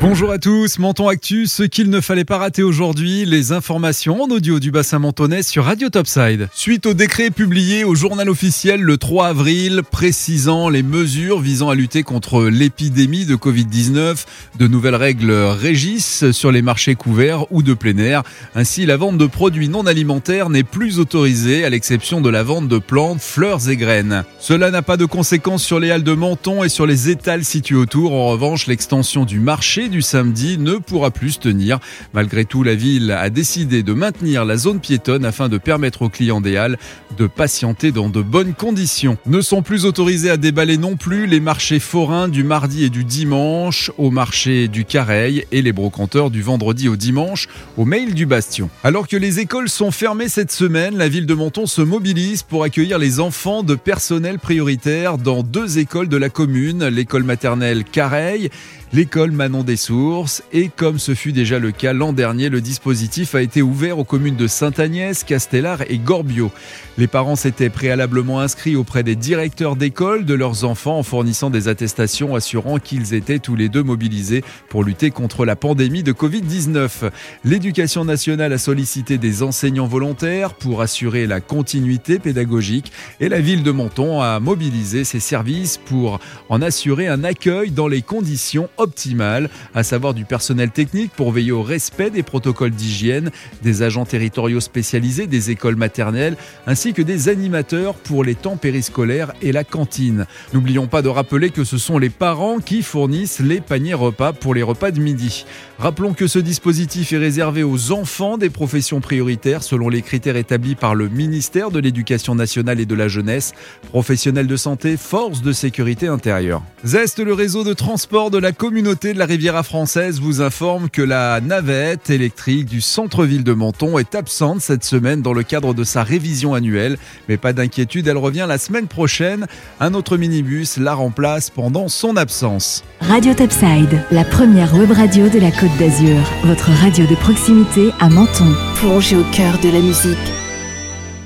Bonjour à tous, Menton Actu, ce qu'il ne fallait pas rater aujourd'hui, les informations en audio du bassin mentonais sur Radio Topside. Suite au décret publié au journal officiel le 3 avril précisant les mesures visant à lutter contre l'épidémie de Covid-19, de nouvelles règles régissent sur les marchés couverts ou de plein air. Ainsi, la vente de produits non alimentaires n'est plus autorisée à l'exception de la vente de plantes, fleurs et graines. Cela n'a pas de conséquences sur les halles de Menton et sur les étals situés autour. En revanche, l'extension du marché du samedi ne pourra plus se tenir. Malgré tout, la ville a décidé de maintenir la zone piétonne afin de permettre aux clients des halles de patienter dans de bonnes conditions. Ne sont plus autorisés à déballer non plus les marchés forains du mardi et du dimanche au marché du Careil et les brocanteurs du vendredi au dimanche au mail du Bastion. Alors que les écoles sont fermées cette semaine, la ville de Menton se mobilise pour accueillir les enfants de personnel prioritaire dans deux écoles de la commune, l'école maternelle Careil l'école Manon des Sources. Et comme ce fut déjà le cas l'an dernier, le dispositif a été ouvert aux communes de Sainte-Agnès, Castellar et Gorbio. Les parents s'étaient préalablement inscrits auprès des directeurs d'école de leurs enfants en fournissant des attestations assurant qu'ils étaient tous les deux mobilisés pour lutter contre la pandémie de Covid-19. L'éducation nationale a sollicité des enseignants volontaires pour assurer la continuité pédagogique et la ville de Menton a mobilisé ses services pour en assurer un accueil dans les conditions optimale, à savoir du personnel technique pour veiller au respect des protocoles d'hygiène, des agents territoriaux spécialisés des écoles maternelles, ainsi que des animateurs pour les temps périscolaires et la cantine. N'oublions pas de rappeler que ce sont les parents qui fournissent les paniers repas pour les repas de midi. Rappelons que ce dispositif est réservé aux enfants des professions prioritaires selon les critères établis par le ministère de l'Éducation nationale et de la jeunesse, professionnels de santé, forces de sécurité intérieure. Zest, le réseau de transport de la communauté de la Riviera française vous informe que la navette électrique du centre-ville de Menton est absente cette semaine dans le cadre de sa révision annuelle. Mais pas d'inquiétude, elle revient la semaine prochaine. Un autre minibus la remplace pendant son absence. Radio Topside, la première web radio de la Côte d'Azur. Votre radio de proximité à Menton. Plongez au cœur de la musique